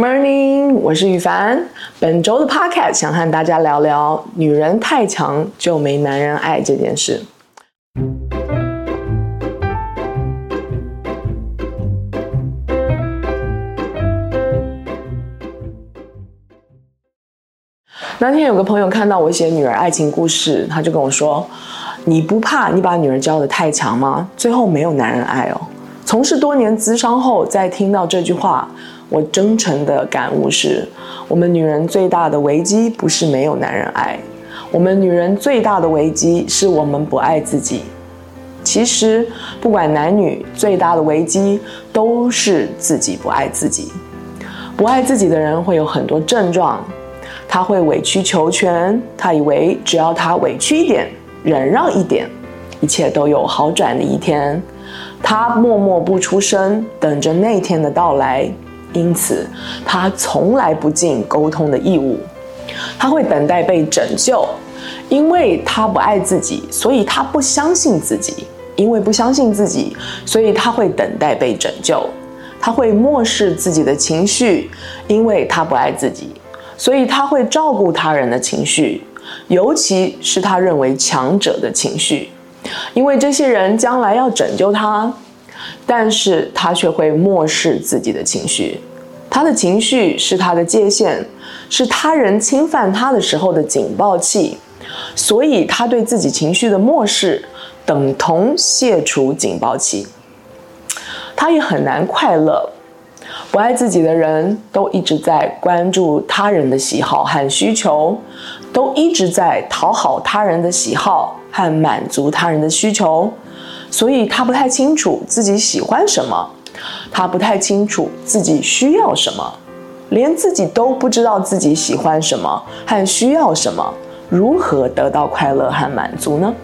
Morning，我是羽凡。本周的 Podcast 想和大家聊聊女人太强就没男人爱这件事。那天有个朋友看到我写女儿爱情故事，他就跟我说：“你不怕你把女儿教得太强吗？最后没有男人爱哦。”从事多年咨商后，再听到这句话。我真诚的感悟是，我们女人最大的危机不是没有男人爱，我们女人最大的危机是我们不爱自己。其实，不管男女，最大的危机都是自己不爱自己。不爱自己的人会有很多症状，他会委曲求全，他以为只要他委屈一点，忍让一点，一切都有好转的一天。他默默不出声，等着那天的到来。因此，他从来不尽沟通的义务。他会等待被拯救，因为他不爱自己，所以他不相信自己。因为不相信自己，所以他会等待被拯救。他会漠视自己的情绪，因为他不爱自己，所以他会照顾他人的情绪，尤其是他认为强者的情绪，因为这些人将来要拯救他。但是他却会漠视自己的情绪，他的情绪是他的界限，是他人侵犯他的时候的警报器，所以他对自己情绪的漠视等同卸除警报器。他也很难快乐，不爱自己的人都一直在关注他人的喜好和需求，都一直在讨好他人的喜好和满足他人的需求。所以他不太清楚自己喜欢什么，他不太清楚自己需要什么，连自己都不知道自己喜欢什么和需要什么，如何得到快乐和满足呢？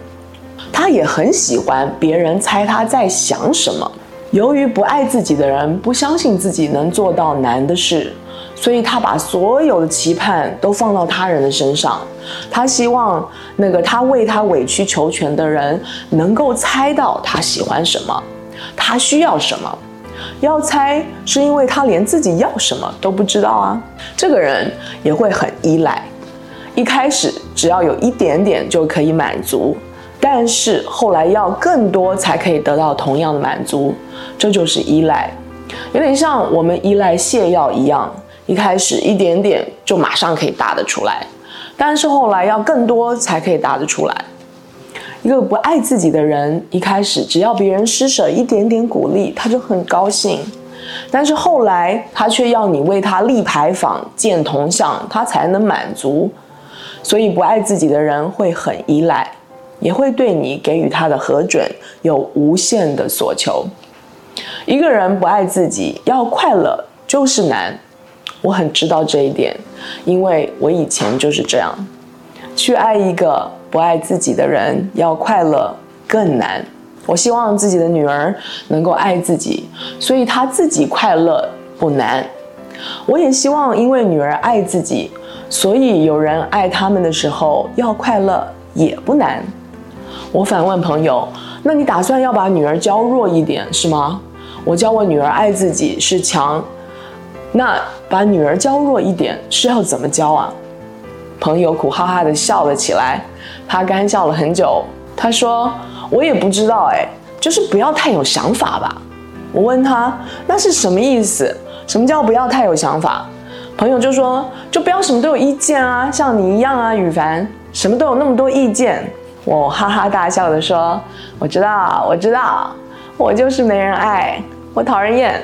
他也很喜欢别人猜他在想什么。由于不爱自己的人不相信自己能做到难的事。所以他把所有的期盼都放到他人的身上，他希望那个他为他委曲求全的人能够猜到他喜欢什么，他需要什么。要猜是因为他连自己要什么都不知道啊。这个人也会很依赖，一开始只要有一点点就可以满足，但是后来要更多才可以得到同样的满足，这就是依赖，有点像我们依赖泻药一样。一开始一点点就马上可以答得出来，但是后来要更多才可以答得出来。一个不爱自己的人，一开始只要别人施舍一点点鼓励，他就很高兴，但是后来他却要你为他立牌坊、建铜像，他才能满足。所以不爱自己的人会很依赖，也会对你给予他的核准有无限的所求。一个人不爱自己，要快乐就是难。我很知道这一点，因为我以前就是这样。去爱一个不爱自己的人，要快乐更难。我希望自己的女儿能够爱自己，所以她自己快乐不难。我也希望，因为女儿爱自己，所以有人爱他们的时候要快乐也不难。我反问朋友：“那你打算要把女儿教弱一点是吗？”我教我女儿爱自己是强。那把女儿娇弱一点是要怎么教啊？朋友苦哈哈的笑了起来，他干笑了很久。他说：“我也不知道，哎，就是不要太有想法吧。”我问他：“那是什么意思？什么叫不要太有想法？”朋友就说：“就不要什么都有意见啊，像你一样啊，宇凡，什么都有那么多意见。”我哈哈大笑的说：“我知道，我知道，我就是没人爱，我讨人厌。”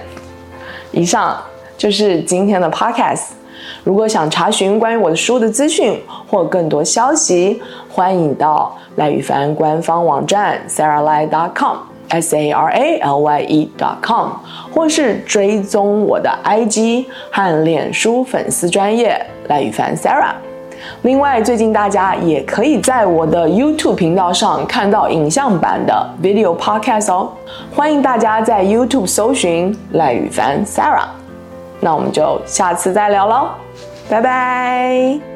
以上。就是今天的 podcast。如果想查询关于我的书的资讯或更多消息，欢迎到赖宇凡官方网站 saralye.com，s a r a l y e.com，或是追踪我的 IG 和脸书粉丝专页赖宇凡 Sarah。另外，最近大家也可以在我的 YouTube 频道上看到影像版的 video podcast 哦。欢迎大家在 YouTube 搜寻赖宇凡 Sarah。那我们就下次再聊喽，拜拜。